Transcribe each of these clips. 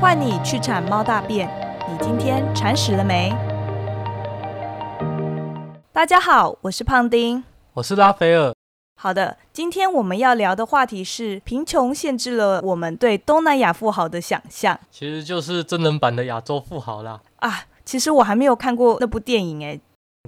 换你去铲猫大便，你今天铲屎了没？大家好，我是胖丁。我是拉斐尔。好的，今天我们要聊的话题是贫穷限制了我们对东南亚富豪的想象其实就是真人版的亚洲富豪啦。啊。其实我还没有看过那部电影哎。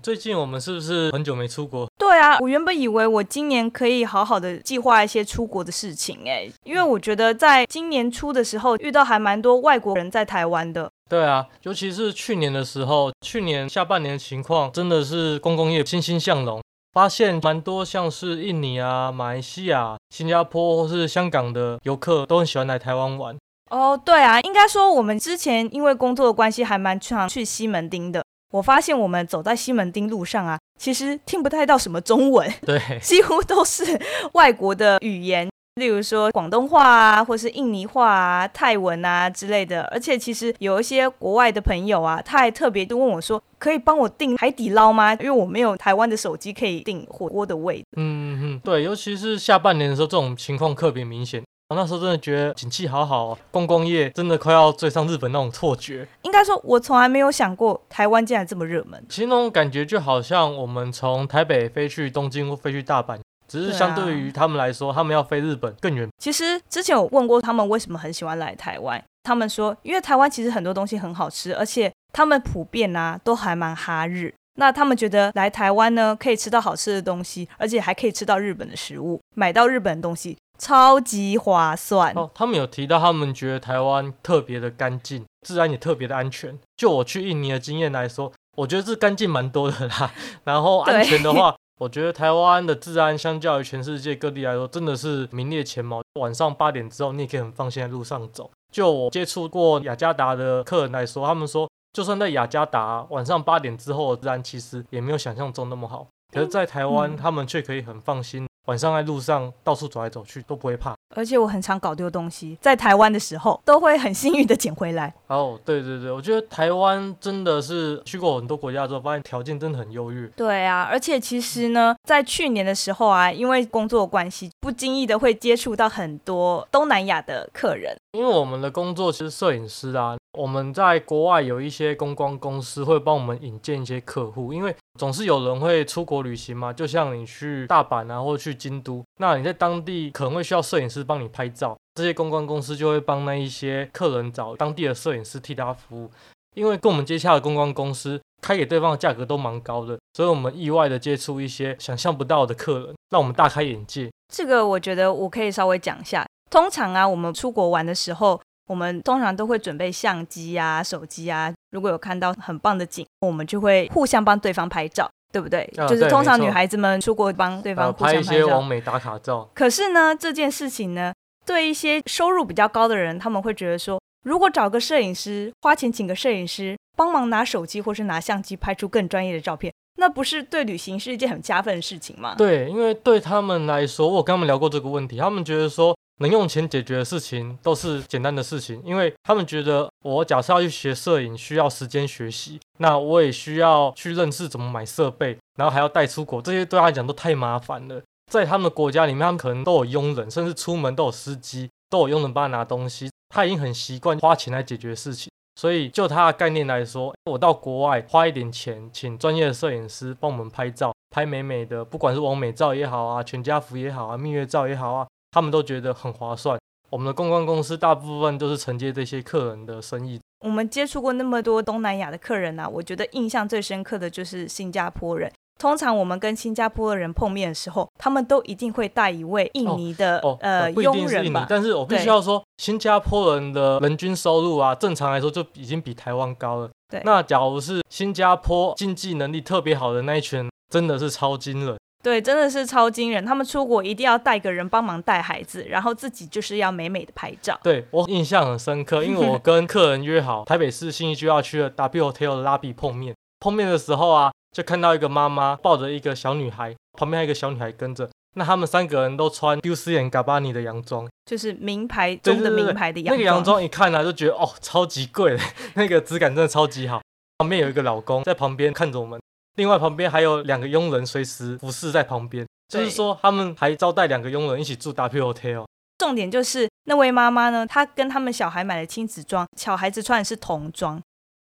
最近我们是不是很久没出国？对啊，我原本以为我今年可以好好的计划一些出国的事情哎，因为我觉得在今年初的时候遇到还蛮多外国人在台湾的。对啊，尤其是去年的时候，去年下半年的情况真的是公共业欣欣向荣，发现蛮多像是印尼啊、马来西亚、新加坡或是香港的游客都很喜欢来台湾玩。哦，对啊，应该说我们之前因为工作的关系还蛮常去西门町的。我发现我们走在西门町路上啊，其实听不太到什么中文，对，几乎都是 外国的语言，例如说广东话啊，或是印尼话啊、泰文啊之类的。而且其实有一些国外的朋友啊，他还特别就问我说，可以帮我订海底捞吗？因为我没有台湾的手机可以订火锅的位。嗯嗯，对，尤其是下半年的时候，这种情况特别明显。我那时候真的觉得景气好好哦，观光业真的快要追上日本那种错觉。应该说，我从来没有想过台湾竟然这么热门。其实那种感觉就好像我们从台北飞去东京或飞去大阪，只是相对于他们来说，他们要飞日本更远。其实之前有问过他们为什么很喜欢来台湾，他们说，因为台湾其实很多东西很好吃，而且他们普遍啊都还蛮哈日。那他们觉得来台湾呢，可以吃到好吃的东西，而且还可以吃到日本的食物，买到日本的东西。超级划算哦！他们有提到，他们觉得台湾特别的干净，治安也特别的安全。就我去印尼的经验来说，我觉得是干净蛮多的啦。然后安全的话，我觉得台湾的治安相较于全世界各地来说，真的是名列前茅。晚上八点之后，你也可以很放心在路上走。就我接触过雅加达的客人来说，他们说，就算在雅加达晚上八点之后，治安其实也没有想象中那么好。可是，在台湾，他们却可以很放心。晚上在路上到处走来走去都不会怕，而且我很常搞丢东西，在台湾的时候都会很幸运的捡回来。哦，对对对，我觉得台湾真的是去过很多国家之后，发现条件真的很优越。对啊，而且其实呢，在去年的时候啊，因为工作关系，不经意的会接触到很多东南亚的客人。因为我们的工作其实摄影师啊，我们在国外有一些公关公司会帮我们引荐一些客户，因为总是有人会出国旅行嘛，就像你去大阪啊，或者去京都，那你在当地可能会需要摄影师帮你拍照，这些公关公司就会帮那一些客人找当地的摄影师替他服务。因为跟我们接洽的公关公司开给对方的价格都蛮高的，所以我们意外的接触一些想象不到的客人，让我们大开眼界。这个我觉得我可以稍微讲一下。通常啊，我们出国玩的时候，我们通常都会准备相机啊、手机啊。如果有看到很棒的景，我们就会互相帮对方拍照，对不对？就是通常女孩子们出国帮对方拍一些完美打卡照。可是呢，这件事情呢，对一些收入比较高的人，他们会觉得说，如果找个摄影师，花钱请个摄影师帮忙拿手机或是拿相机拍出更专业的照片，那不是对旅行是一件很加分的事情吗？对，因为对他们来说，我跟他们聊过这个问题，他们觉得说。能用钱解决的事情都是简单的事情，因为他们觉得我假设要去学摄影，需要时间学习，那我也需要去认识怎么买设备，然后还要带出国，这些对他来讲都太麻烦了。在他们的国家里面，他们可能都有佣人，甚至出门都有司机，都有佣人帮他拿东西，他已经很习惯花钱来解决事情。所以就他的概念来说，我到国外花一点钱，请专业的摄影师帮我们拍照，拍美美的，不管是完美照也好啊，全家福也好啊，蜜月照也好啊。他们都觉得很划算。我们的公关公司大部分都是承接这些客人的生意。我们接触过那么多东南亚的客人啊，我觉得印象最深刻的就是新加坡人。通常我们跟新加坡的人碰面的时候，他们都一定会带一位印尼的呃佣人吧。但是我必须要说，新加坡人的人均收入啊，正常来说就已经比台湾高了。对。那假如是新加坡经济能力特别好的那一群，真的是超惊人。对，真的是超惊人。他们出国一定要带个人帮忙带孩子，然后自己就是要美美的拍照。对我印象很深刻，因为我跟客人约好台北市信义区要去的 W Hotel 的拉比碰面。碰面的时候啊，就看到一个妈妈抱着一个小女孩，旁边还有一个小女孩跟着。那他们三个人都穿 u c and Gabbani 的洋装，就是名牌中的名牌的洋装。那个洋装一看呢，就觉得哦，超级贵，那个质感真的超级好。旁边有一个老公在旁边看着我们。另外旁边还有两个佣人随时服侍在旁边，就是说他们还招待两个佣人一起住 W Hotel。重点就是那位妈妈呢，她跟他们小孩买了亲子装，小孩子穿的是童装。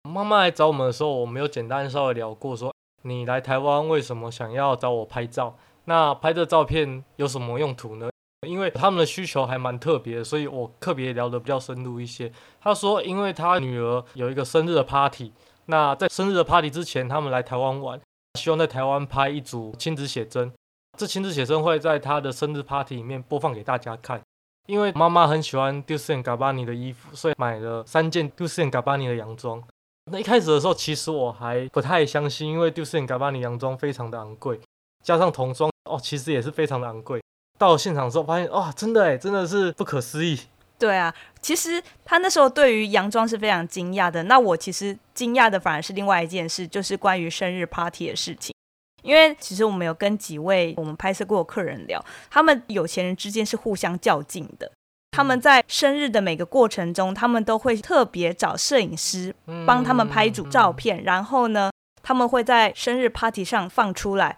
妈妈来找我们的时候，我们有简单稍微聊过，说你来台湾为什么想要找我拍照？那拍这照片有什么用途呢？因为他们的需求还蛮特别，所以我特别聊得比较深入一些。他说，因为他女儿有一个生日的 party，那在生日的 party 之前，他们来台湾玩，希望在台湾拍一组亲子写真。这亲子写真会在他的生日 party 里面播放给大家看。因为妈妈很喜欢 d u c e n Gabbani 的衣服，所以买了三件 d u c e n Gabbani 的洋装。那一开始的时候，其实我还不太相信，因为 d u c e n Gabbani 洋装非常的昂贵，加上童装哦，其实也是非常的昂贵。到了现场之后，发现哇，真的哎，真的是不可思议。对啊，其实他那时候对于洋装是非常惊讶的。那我其实惊讶的反而是另外一件事，就是关于生日 party 的事情。因为其实我们有跟几位我们拍摄过的客人聊，他们有钱人之间是互相较劲的。他们在生日的每个过程中，他们都会特别找摄影师帮他们拍一组照片，然后呢，他们会在生日 party 上放出来。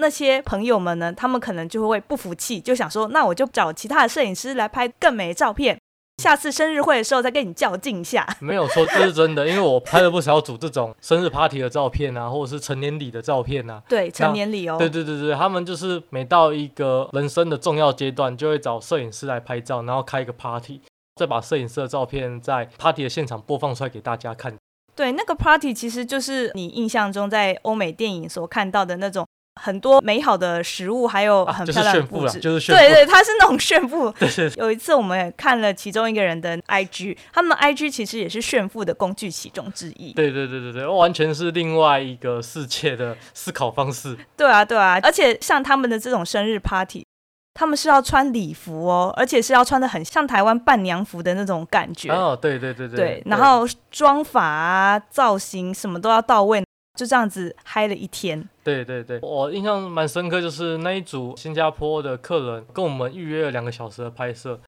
那些朋友们呢？他们可能就会不服气，就想说：“那我就找其他的摄影师来拍更美的照片，下次生日会的时候再跟你较劲一下。”没有错，这是真的，因为我拍了不少组这种生日 party 的照片啊，或者是成年礼的照片啊。对，成年礼哦。对对对对，他们就是每到一个人生的重要阶段，就会找摄影师来拍照，然后开一个 party，再把摄影师的照片在 party 的现场播放出来给大家看。对，那个 party 其实就是你印象中在欧美电影所看到的那种。很多美好的食物，还有很漂亮的布置，就是对对，它是那种炫富。有一次我们也看了其中一个人的 IG，他们 IG 其实也是炫富的工具其中之一。对对对对对，完全是另外一个世界的思考方式。对啊对啊，而且像他们的这种生日 party，他们是要穿礼服哦，而且是要穿的很像台湾伴娘服的那种感觉。哦，对对对对。对，然后妆法啊、造型什么都要到位。就这样子嗨了一天。对对对，我印象蛮深刻，就是那一组新加坡的客人跟我们预约了两个小时的拍摄，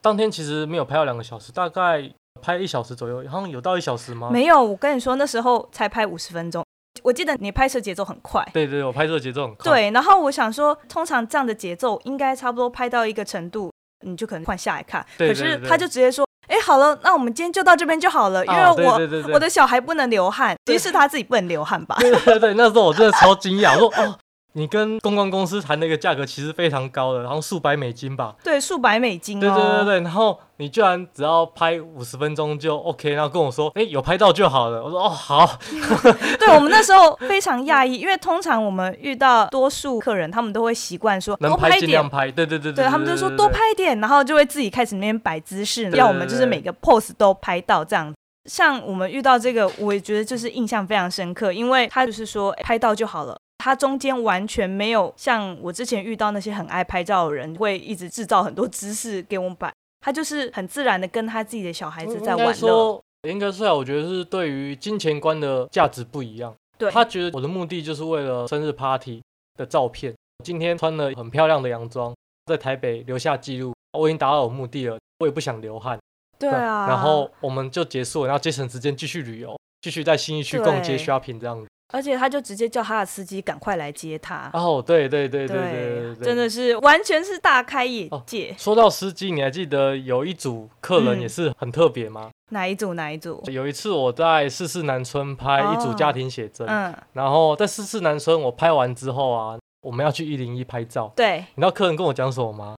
当天其实没有拍到两个小时，大概拍一小时左右，好像有到一小时吗？没有，我跟你说那时候才拍五十分钟。我记得你拍摄节奏很快。对对，我拍摄节奏很快。对，然后我想说，通常这样的节奏应该差不多拍到一个程度，你就可能换下来看。可是他就直接说。哎，好了，那我们今天就到这边就好了，因为我我的小孩不能流汗，其实是他自己不能流汗吧？对对对，那时候我真的超惊讶，我说哦。你跟公关公司谈的一个价格其实非常高的，然后数百美金吧。对，数百美金。对对对对，然后你居然只要拍五十分钟就 OK，然后跟我说，哎，有拍到就好了。我说哦，好。对我们那时候非常讶异，因为通常我们遇到多数客人，他们都会习惯说多拍尽量拍。对对对对，他们就说多拍一点，然后就会自己开始那边摆姿势，要我们就是每个 pose 都拍到这样。像我们遇到这个，我也觉得就是印象非常深刻，因为他就是说拍到就好了。他中间完全没有像我之前遇到那些很爱拍照的人，会一直制造很多姿势给我们摆。他就是很自然的跟他自己的小孩子在玩乐。应该说，我觉得是对于金钱观的价值不一样。对，他觉得我的目的就是为了生日 party 的照片。今天穿了很漂亮的洋装，在台北留下记录，我已经达到我目的了。我也不想流汗。对啊。然后我们就结束，然后节省时间继续旅游，继续在新一区逛街 shopping 这样子。而且他就直接叫他的司机赶快来接他。哦，对对对对对对，真的是完全是大开眼界。说到司机，你还记得有一组客人也是很特别吗？哪一组？哪一组？有一次我在四四南村拍一组家庭写真，嗯，然后在四四南村我拍完之后啊，我们要去一零一拍照。对，你知道客人跟我讲什么吗？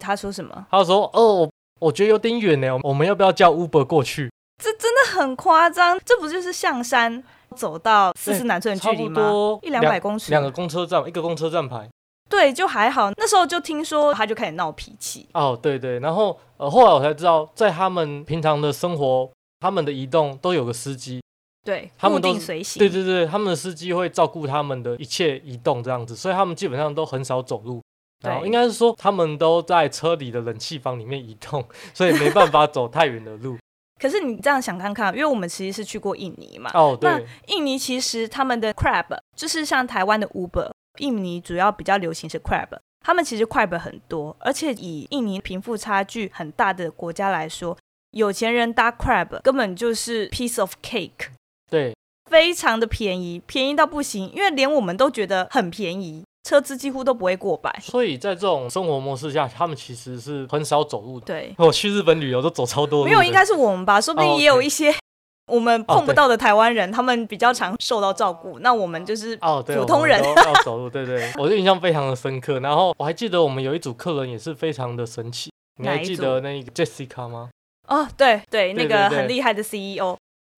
他说什么？他说：“哦，我觉得有点远呢，我们要不要叫 Uber 过去？”这真的很夸张，这不就是象山？走到四十南村的距离吗？一两百公尺，两个公车站，一个公车站牌。对，就还好。那时候就听说他就开始闹脾气。哦，对对。然后呃，后来我才知道，在他们平常的生活，他们的移动都有个司机。对，他们都随行。对对对，他们的司机会照顾他们的一切移动，这样子，所以他们基本上都很少走路。然后应该是说，他们都在车里的冷气房里面移动，所以没办法走太远的路。可是你这样想看看，因为我们其实是去过印尼嘛。哦，对。那印尼其实他们的 crab 就是像台湾的 Uber，印尼主要比较流行是 crab。他们其实 crab 很多，而且以印尼贫富差距很大的国家来说，有钱人搭 crab 根本就是 piece of cake。对，非常的便宜，便宜到不行，因为连我们都觉得很便宜。车资几乎都不会过百。所以在这种生活模式下，他们其实是很少走路的。对，我去日本旅游都走超多路。没有，应该是我们吧？说不定哦也有一些 我们碰不到的台湾人，他们比较常受到照顾。那我们就是哦，对，普通人要走路，对对，我就印象非常的深刻。然后我还记得我们有一组客人也是非常的神奇，你还记得那个 Jessica 吗？哦，对对，那个很厉害的 CEO，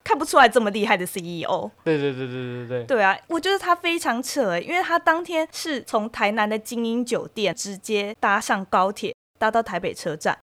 看不出来这么厉害的 E CEO。对对对对对对对，对啊，我觉得他非常扯欸，因为他当天是从台南的精英酒店直接搭上高铁，搭到台北车站。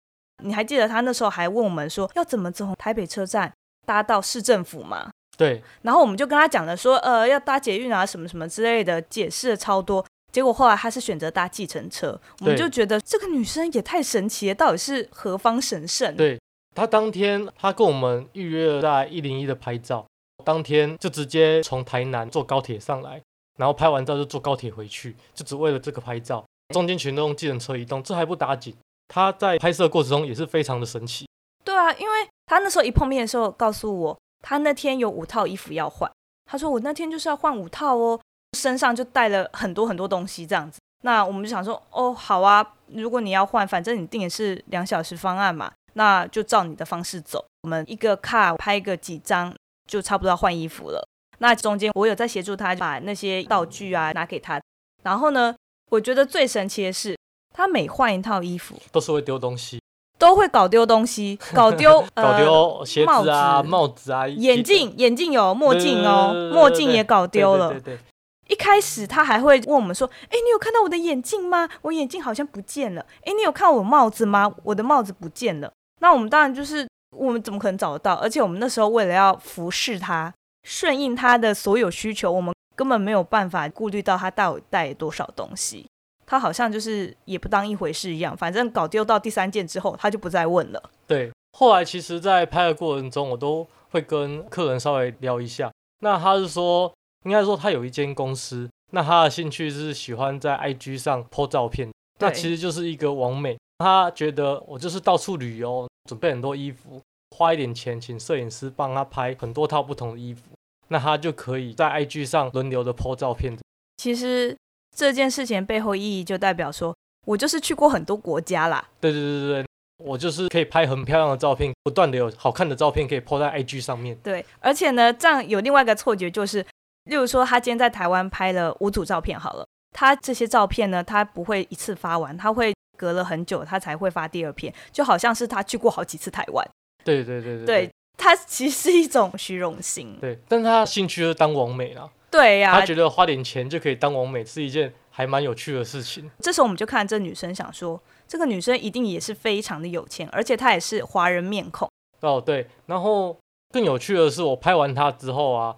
你还记得他那时候还问我们说要怎么从台北车站搭到市政府吗？对然后我们就跟他讲了说，呃，要搭捷运啊，什么什么之类的，解释了超多。结果后来他是选择搭计程车，我们就觉得这个女生也太神奇了，到底是何方神圣？对，他当天他跟我们预约了在一零一的拍照，当天就直接从台南坐高铁上来，然后拍完照就坐高铁回去，就只为了这个拍照，中间全都用计程车移动，这还不打紧。他在拍摄过程中也是非常的神奇，对啊，因为他那时候一碰面的时候告诉我，他那天有五套衣服要换。他说我那天就是要换五套哦，身上就带了很多很多东西这样子。那我们就想说，哦，好啊，如果你要换，反正你定的是两小时方案嘛，那就照你的方式走。我们一个卡拍个几张，就差不多要换衣服了。那中间我有在协助他把那些道具啊拿给他，然后呢，我觉得最神奇的是，他每换一套衣服，都是会丢东西，都会搞丢东西，搞丢 搞呃丢鞋子啊、帽子啊、眼镜，眼镜有墨镜哦墨镜也搞丢了。对对对对一开始他还会问我们说：“哎，你有看到我的眼镜吗？我眼镜好像不见了。哎，你有看我帽子吗？我的帽子不见了。”那我们当然就是我们怎么可能找得到？而且我们那时候为了要服侍他，顺应他的所有需求，我们根本没有办法顾虑到他到底带多少东西。他好像就是也不当一回事一样，反正搞丢到第三件之后，他就不再问了。对，后来其实，在拍的过程中，我都会跟客人稍微聊一下。那他是说，应该说他有一间公司，那他的兴趣是喜欢在 IG 上 po 照片，那其实就是一个网美。他觉得我就是到处旅游，准备很多衣服，花一点钱请摄影师帮他拍很多套不同的衣服，那他就可以在 IG 上轮流的 po 照片。其实这件事情背后意义就代表说，我就是去过很多国家啦。对对对对对，我就是可以拍很漂亮的照片，不断的有好看的照片可以 po 在 IG 上面。对，而且呢，这样有另外一个错觉，就是，例如说，他今天在台湾拍了五组照片，好了，他这些照片呢，他不会一次发完，他会隔了很久，他才会发第二篇，就好像是他去过好几次台湾。对对对对对，他其实是一种虚荣心。对，但他兴趣就是当王美啦，对呀、他觉得花点钱就可以当王美是一件还蛮有趣的事情。这时候我们就看这女生，想说，这个女生一定也是非常的有钱，而且她也是华人面孔。哦，对，然后更有趣的是，我拍完她之后啊，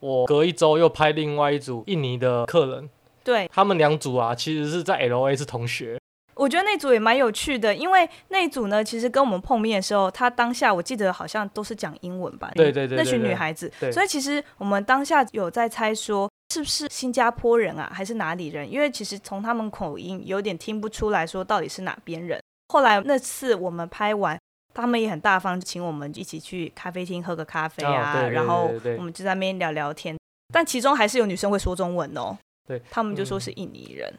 我隔一周又拍另外一组印尼的客人，对，他们两组啊，其实是在 L A 是同学。我觉得那组也蛮有趣的，因为那组呢，其实跟我们碰面的时候，他当下我记得好像都是讲英文吧，对对对那群对对女孩子，对所以其实我们当下有在猜说是不是新加坡人啊，还是哪里人？因为其实从他们口音有点听不出来说到底是哪边人。后来那次我们拍完。他们也很大方，请我们一起去咖啡厅喝个咖啡啊，哦对对然后对对对我们就在那边聊聊天。但其中还是有女生会说中文哦，对，他们就说嗯是印尼人。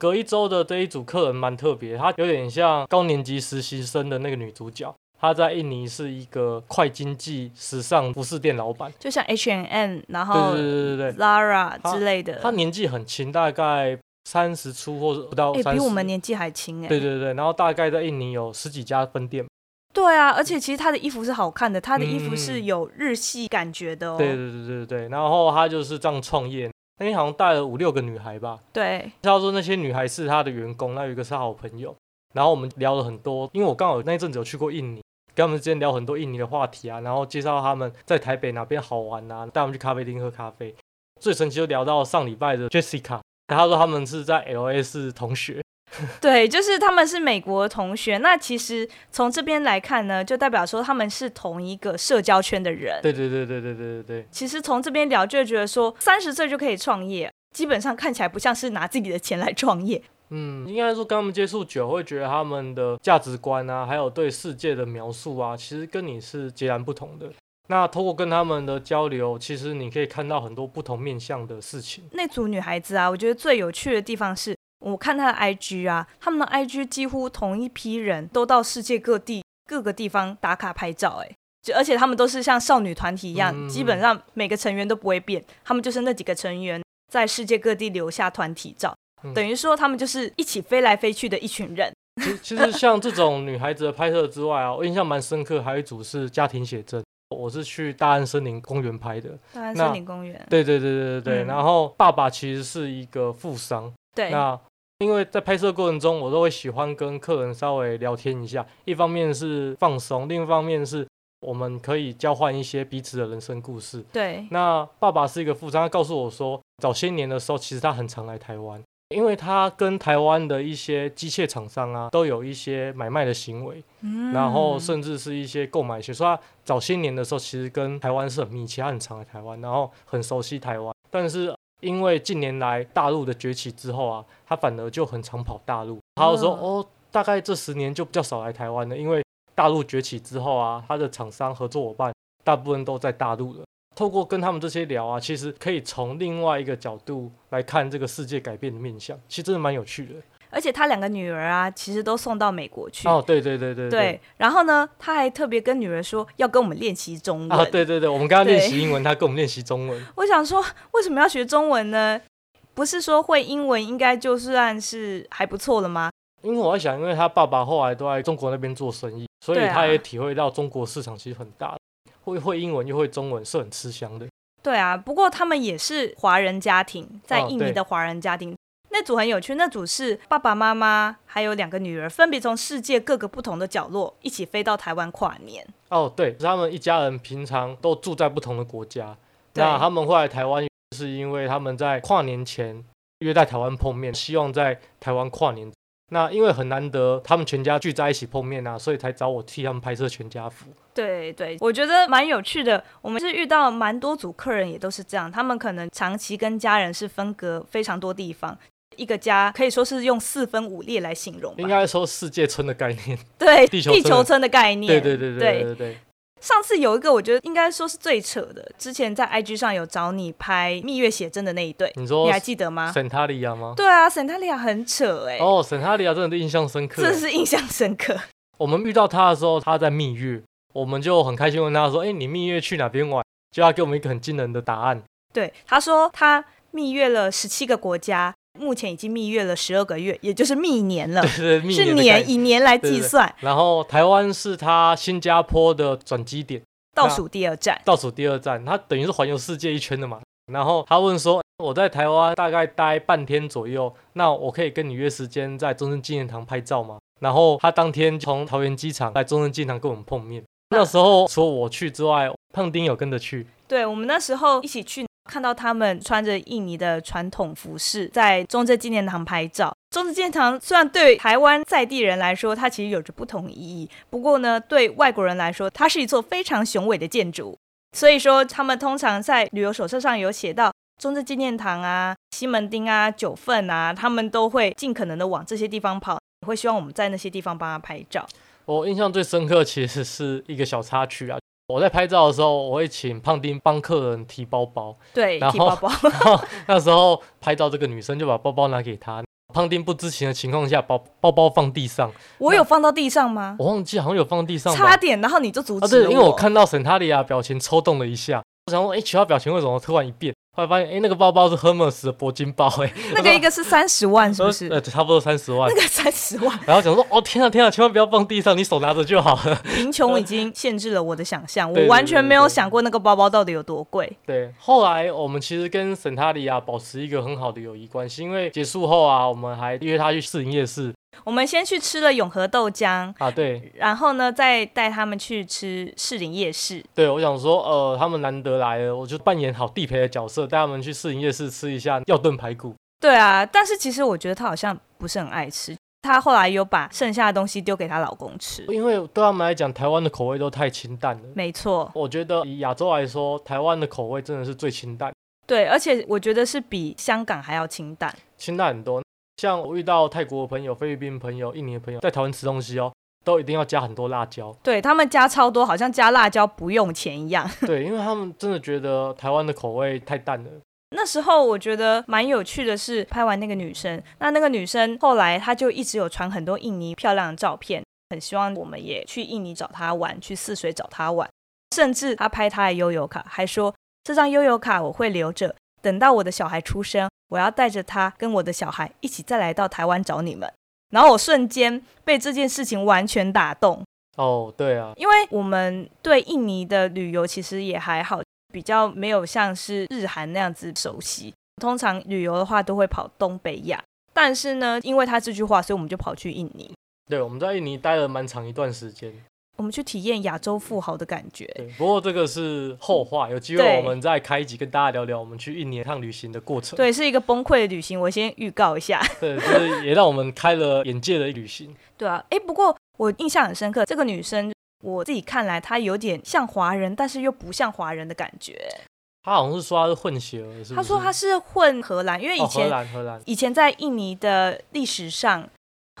隔一周的这一组客人蛮特别，她有点像高年级实习生的那个女主角。她在印尼是一个快经济时尚服饰店老板。就像 H and M，然后对对对对，Zara 之类的，她年纪很轻，大概三十出或者不到哎、三十。比我们年纪还轻哎、对对对，然后大概在印尼有十几家分店。对啊，而且其实她的衣服是好看的，她的衣服嗯是有日系感觉的哦。对对对对对，然后她就是这样创业，那天好像带了五六个女孩吧。对他说那些女孩是他的员工，那有一个是他好朋友。然后我们聊了很多，因为我刚好那一阵子有去过印尼，跟他们之间聊很多印尼的话题啊，然后介绍他们在台北哪边好玩啊，带他们去咖啡厅喝咖啡。最神奇就聊到上礼拜的 Jessica，他说他们是在 LA 是同学，对，就是他们是美国同学。那其实从这边来看呢，就代表说他们是同一个社交圈的人。对对对对对对对对。其实从这边聊，就会觉得说三十岁就可以创业，基本上看起来不像是拿自己的钱来创业。嗯，应该说跟他们接触久，会觉得他们的价值观啊，还有对世界的描述啊，其实跟你是截然不同的。那通过跟他们的交流，其实你可以看到很多不同面向的事情。那组女孩子啊，我觉得最有趣的地方是，我看他的 IG 啊，他们的 IG 几乎同一批人都到世界各地各个地方打卡拍照，哎，就而且他们都是像少女团体一样，嗯。基本上每个成员都不会变，他们就是那几个成员在世界各地留下团体照，嗯。等于说他们就是一起飞来飞去的一群人。其其实像这种女孩子的拍摄之外啊，我印象蛮深刻，还有一组是家庭写真，我是去大安森林公园拍的。大安森林公园，对对对对对对。嗯。然后爸爸其实是一个富商，对，那因为在拍摄过程中，我都会喜欢跟客人稍微聊天一下，一方面是放松，另一方面是我们可以交换一些彼此的人生故事。对，那爸爸是一个富商，他告诉我说，早些年的时候，其实他很常来台湾，因为他跟台湾的一些机械厂商啊，都有一些买卖的行为，嗯。然后甚至是一些购买学，所以他早些年的时候，其实跟台湾是很密切，他很常来台湾，然后很熟悉台湾。但是因为近年来大陆的崛起之后啊，他反而就很常跑大陆。他就说，嗯哦，大概这十年就比较少来台湾了，因为大陆崛起之后啊，他的厂商合作伙伴大部分都在大陆了。透过跟他们这些聊啊，其实可以从另外一个角度来看这个世界改变的面向，其实真的蛮有趣的。而且他两个女儿啊，其实都送到美国去。哦，对对对对对，然后呢，他还特别跟女儿说要跟我们练习中文。啊，对对对，我们跟他练习英文，他跟我们练习中文。我想说，为什么要学中文呢？不是说会英文应该就算是还不错了吗？因为我在想，因为他爸爸后来都在中国那边做生意，所以他也体会到中国市场其实很大，会会英文又会中文是很吃香的。对啊，不过他们也是华人家庭，在印尼的华人家庭。那组很有趣，那组是爸爸妈妈还有两个女儿，分别从世界各个不同的角落一起飞到台湾跨年。哦，对，他们一家人平常都住在不同的国家，那他们会来台湾，是因为他们在跨年前约在台湾碰面，希望在台湾跨年。那因为很难得他们全家聚在一起碰面啊，所以才找我替他们拍摄全家福。对对，我觉得蛮有趣的。我们是遇到蛮多组客人，也都是这样，他们可能长期跟家人是分隔非常多地方。一个家可以说是用四分五裂来形容，应该说世界村的概念，对地球地球村的概念，对对对对对对。上次有一个我觉得应该说是最扯的，之前在 IG 上有找你拍蜜月写真的那一对，你说你还记得吗？沈塔利亚吗？对啊，沈塔利亚很扯哎，哦，沈塔利亚真的印象深刻，真的是印象深刻。我们遇到他的时候，他在蜜月，我们就很开心问他说：“哎，你蜜月去哪边玩？”就要给我们一个很惊人的答案。对，他说他蜜月了十七个国家。目前已经蜜月了十二个月，也就是蜜年了，对对，蜜是年以年来对对计算，然后台湾是他新加坡的转机点，倒数第二站。倒数第二站，他等于是环游世界一圈的嘛。然后他问说：“我在台湾大概待半天左右，那我可以跟你约时间在中正纪念堂拍照吗？”然后他当天从桃园机场来中正纪念堂跟我们碰面。那时候除了我去之外，胖丁有跟着去。对我们那时候一起去，看到他们穿着印尼的传统服饰，在中正纪念堂拍照。中正纪念堂虽然对台湾在地人来说，它其实有着不同意义，不过呢，对外国人来说，它是一座非常雄伟的建筑。所以说，他们通常在旅游手册上有写到中正纪念堂啊、西门町啊、九份啊，他们都会尽可能的往这些地方跑，会希望我们在那些地方帮他拍照。我印象最深刻其实是一个小插曲啊。我在拍照的时候，我会请胖丁帮客人提包包，对，然后提包包。然后那时候拍照这个女生就把包包拿给他，胖丁不知情的情况下，包包包放地上，我有放到地上吗？我忘记好像有放地上差点，然后你就阻啊，对，止了因为我看到沈塔利亚表情抽动了一下，我想说，哎，其他，表情为什么突然一变？后来发现，哎，那个包包是 Hermes 的铂金包，哎，那个一个是三十万，是不是？呃，差不多三十万那。个三十万，然后想说，哦，天啊，天啊，千万不要放地上，你手拿着就好了。贫穷已经限制了我的想象，我完全没有想过那个包包到底有多贵。对，后来我们其实跟沈塔利亚保持一个很好的友谊关系，因为结束后啊，我们还约他去试营夜市我们先去吃了永和豆浆，啊，对然后呢，再带他们去吃士林夜市。对，我想说，呃，他们难得来了，我就扮演好地陪的角色，带他们去士林夜市吃一下药炖排骨。对啊，但是其实我觉得他好像不是很爱吃，她后来有把剩下的东西丢给她老公吃。因为对他们来讲，台湾的口味都太清淡了。没错，我觉得以亚洲来说，台湾的口味真的是最清淡，对，而且我觉得是比香港还要清淡。清淡很多。像我遇到泰国的朋友、菲律宾朋友、印尼的朋友在台湾吃东西哦，都一定要加很多辣椒。对他们加超多，好像加辣椒不用钱一样。对，因为他们真的觉得台湾的口味太淡了。那时候我觉得蛮有趣的是，拍完那个女生，那那个女生后来她就一直有传很多印尼漂亮的照片，很希望我们也去印尼找她玩，去泗水找她玩，甚至她拍她的悠游卡，还说这张悠游卡我会留着，等到我的小孩出生，我要带着他跟我的小孩一起再来到台湾找你们。然后我瞬间被这件事情完全打动。哦，对啊，因为我们对印尼的旅游其实也还好。比较没有像是日韩那样子熟悉，通常旅游的话都会跑东北亚，但是呢，因为他这句话，所以我们就跑去印尼。对，我们在印尼待了蛮长一段时间，我们去体验亚洲富豪的感觉。对，不过这个是后话，有机会我们再开一集跟大家聊聊我们去印尼一趟旅行的过程。对，是一个崩溃的旅行，我先预告一下。对，就是也让我们开了眼界的旅行。对啊，哎，不过我印象很深刻，这个女生。我自己看来，她有点像华人，但是又不像华人的感觉。他好像是说他是混血儿，是他说他是混荷兰，因为以前荷兰荷兰以前在印尼的历史上，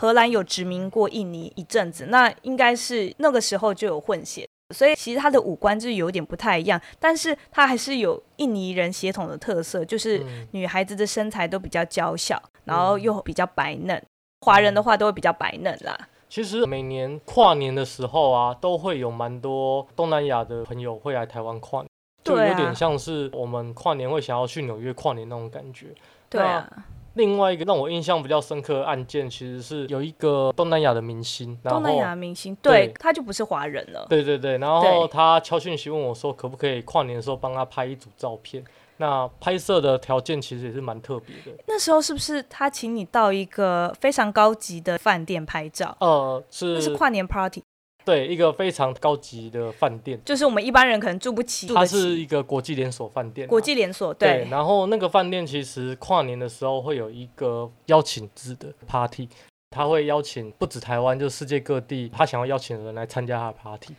荷兰有殖民过印尼一阵子，那应该是那个时候就有混血，所以其实他的五官就是有点不太一样，但是他还是有印尼人血统的特色，就是女孩子的身材都比较娇小，然后又比较白嫩，华人的话都会比较白嫩啦。其实每年跨年的时候啊，都会有蛮多东南亚的朋友会来台湾跨年，就有点像是我们跨年会想要去纽约跨年那种感觉。对啊。另外一个让我印象比较深刻的案件，其实是有一个东南亚的明星，东南亚明星，对，他就不是华人了。对对对，然后他敲讯息问我说，可不可以跨年的时候帮他拍一组照片。那拍摄的条件其实也是蛮特别的。那时候是不是他请你到一个非常高级的饭店拍照？呃，是，那是跨年 party。对，一个非常高级的饭店，就是我们一般人可能住不起。它是一个国际连锁饭店。国际连锁，对。然后那个饭店其实跨年的时候会有一个邀请制的 party，他会邀请不止台湾，就世界各地他想要邀请的人来参加他的 party。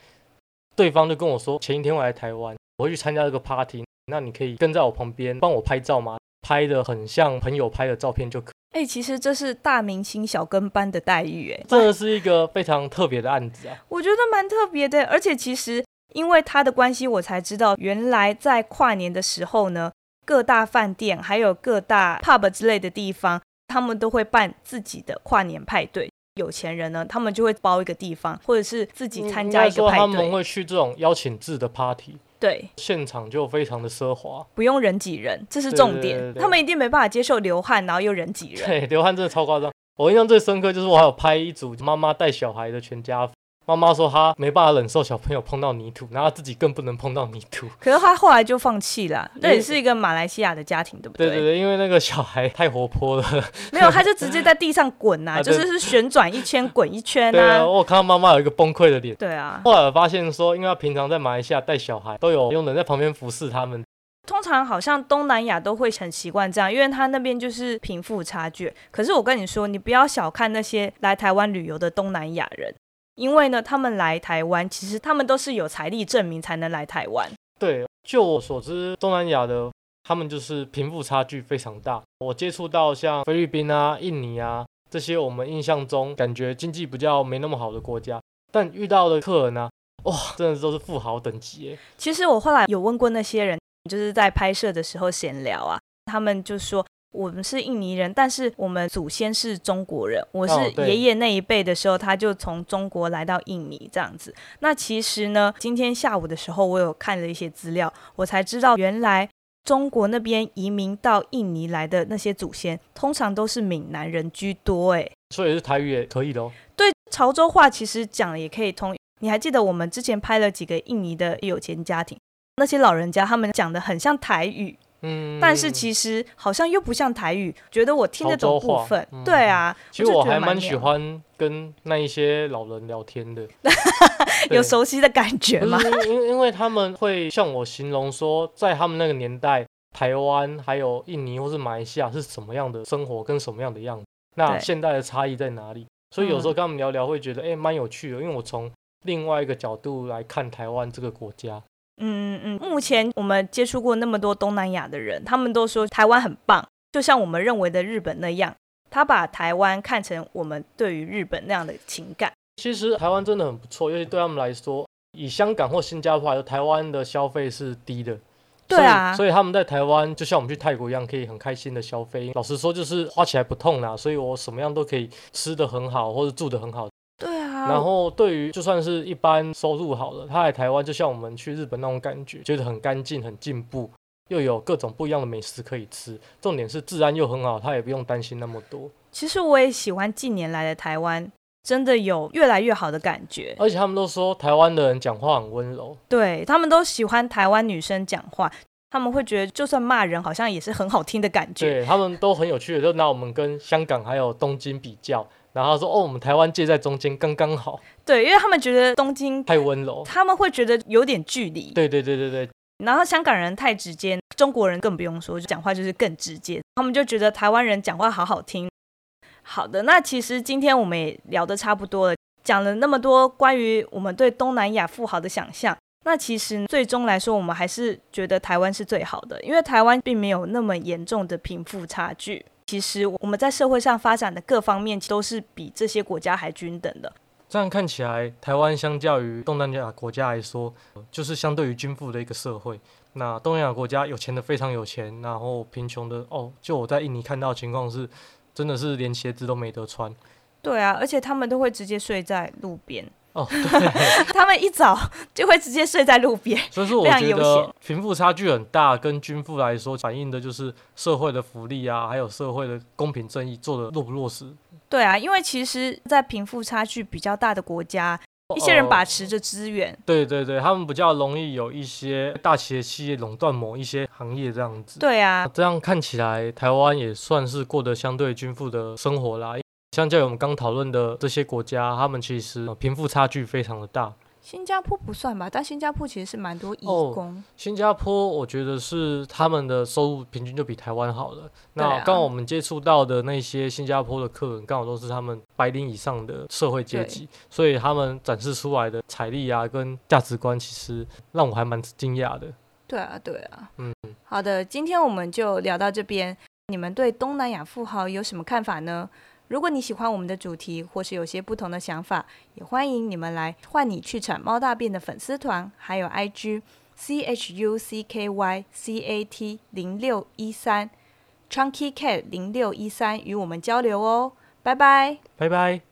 对方就跟我说，前一天我来台湾，我会去参加这个 party。那你可以跟在我旁边帮我拍照吗？拍的很像朋友拍的照片就可。哎，其实这是大明星小跟班的待遇，哎，这是一个非常特别的案子啊。我觉得蛮特别的，而且其实因为他的关系，我才知道原来在跨年的时候呢，各大饭店还有各大 pub 之类的地方，他们都会办自己的跨年派对。有钱人呢，他们就会包一个地方，或者是自己参加一个派对。他们会去这种邀请制的 party。对，现场就非常的奢华，不用人挤人，这是重点。他们一定没办法接受流汗，然后又人挤人。对，流汗真的超夸张。我印象最深刻就是我还有拍一组妈妈带小孩的全家。妈妈说她没办法忍受小朋友碰到泥土，然后自己更不能碰到泥土。可是她后来就放弃了。那也是一个马来西亚的家庭，对不对？对对对，因为那个小孩太活泼了。没有，他就直接在地上滚呐，就是是旋转一圈，滚一圈。对啊，我看到妈妈有一个崩溃的脸。对啊。后来我发现说，因为他平常在马来西亚带小孩，都有佣人在旁边服侍他们。通常好像东南亚都会很习惯这样，因为他那边就是贫富差距。可是我跟你说，你不要小看那些来台湾旅游的东南亚人。因为呢，他们来台湾，其实他们都是有财力证明才能来台湾。对，就我所知，东南亚的他们就是贫富差距非常大。我接触到像菲律宾啊、印尼啊这些，我们印象中感觉经济比较没那么好的国家，但遇到的客人呢，哇，真的都是富豪等级。其实我后来有问过那些人，就是在拍摄的时候闲聊啊，他们就说。我们是印尼人，但是我们祖先是中国人。我是爷爷那一辈的时候，他就从中国来到印尼这样子。那其实呢，今天下午的时候，我有看了一些资料，我才知道原来中国那边移民到印尼来的那些祖先，通常都是闽南人居多。哎，所以是台语也可以的哦。对，潮州话其实讲也可以通。你还记得我们之前拍了几个印尼的有钱家庭，那些老人家他们讲的很像台语。嗯，但是其实好像又不像台语，觉得我听得懂部分。对啊，其实我还蛮喜欢跟那一些老人聊天的，有熟悉的感觉吗？因因为他们会向我形容说，在他们那个年代，台湾还有印尼或是马来西亚是什么样的生活跟什么样的样子，那现代的差异在哪里？所以有时候跟他们聊聊，会觉得哎蛮有趣的，因为我从另外一个角度来看台湾这个国家。嗯嗯目前我们接触过那么多东南亚的人，他们都说台湾很棒，就像我们认为的日本那样，他把台湾看成我们对于日本那样的情感。其实台湾真的很不错，尤其对他们来说，以香港或新加坡来说，台湾的消费是低的。对啊所以所以他们在台湾就像我们去泰国一样，可以很开心的消费。老实说，就是花起来不痛啦，所以我什么样都可以吃的很好，或者住的很好。然后对于就算是一般收入好的，他来台湾就像我们去日本那种感觉，觉得很干净、很进步，又有各种不一样的美食可以吃。重点是治安又很好，他也不用担心那么多。其实我也喜欢近年来的台湾，真的有越来越好的感觉。而且他们都说台湾的人讲话很温柔，对他们都喜欢台湾女生讲话，他们会觉得就算骂人，好像也是很好听的感觉。对他们都很有趣的，就拿我们跟香港还有东京比较，然后说哦，我们台湾介在中间刚刚好，对，因为他们觉得东京，太温柔。他们会觉得有点距离。对对对对对，然后香港人太直接，中国人更不用说，讲话就是更直接。他们就觉得台湾人讲话好好听。好的，那其实今天我们也聊得差不多了，讲了那么多关于我们对东南亚富豪的想象。那其实最终来说，我们还是觉得台湾是最好的，因为台湾并没有那么严重的贫富差距。其实我们在社会上发展的各方面都是比这些国家还均等的。这样看起来，台湾相较于东南亚国家来说，呃就是相对于均富的一个社会。那东南亚国家有钱的非常有钱，然后贫穷的哦，就我在印尼看到的情况是，真的是连鞋子都没得穿。对啊，而且他们都会直接睡在路边，哦，对，他们一早就会直接睡在路边。所以说我觉得贫富差距很大，跟均富来说，反映的就是社会的福利啊，还有社会的公平正义做的落不落实。对啊，因为其实，在贫富差距比较大的国家，一些人哦把持着资源。对对对，他们比较容易有一些大企业企业垄断某一些行业这样子。对啊，这样看起来，台湾也算是过得相对均富的生活啦。相较于我们刚讨论的这些国家，他们其实呃贫富差距非常的大。新加坡不算吧，但新加坡其实是蛮多义哦工。新加坡，我觉得是他们的收入平均就比台湾好了。那刚好我们接触到的那些新加坡的客人，刚好都是他们白领以上的社会阶级，所以他们展示出来的财力啊跟价值观，其实让我还蛮惊讶的。对啊，对啊。嗯，好的，今天我们就聊到这边。你们对东南亚富豪有什么看法呢？如果你喜欢我们的主题，或是有些不同的想法，也欢迎你们来换你去产猫大便的粉丝团，还有 IG C H U C K Y C A T 零六一三 Chunky Cat 零六一三与我们交流哦。拜拜。拜拜。